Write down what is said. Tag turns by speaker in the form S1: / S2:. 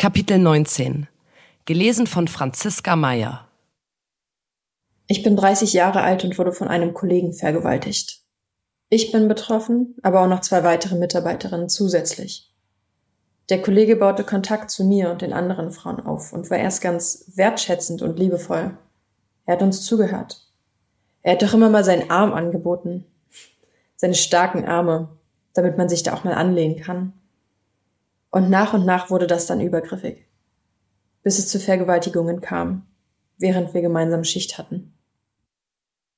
S1: Kapitel 19 Gelesen von Franziska Meyer
S2: Ich bin 30 Jahre alt und wurde von einem Kollegen vergewaltigt. Ich bin betroffen, aber auch noch zwei weitere Mitarbeiterinnen zusätzlich. Der Kollege baute Kontakt zu mir und den anderen Frauen auf und war erst ganz wertschätzend und liebevoll. Er hat uns zugehört. Er hat doch immer mal seinen Arm angeboten. Seine starken Arme, damit man sich da auch mal anlehnen kann. Und nach und nach wurde das dann übergriffig, bis es zu Vergewaltigungen kam, während wir gemeinsam Schicht hatten.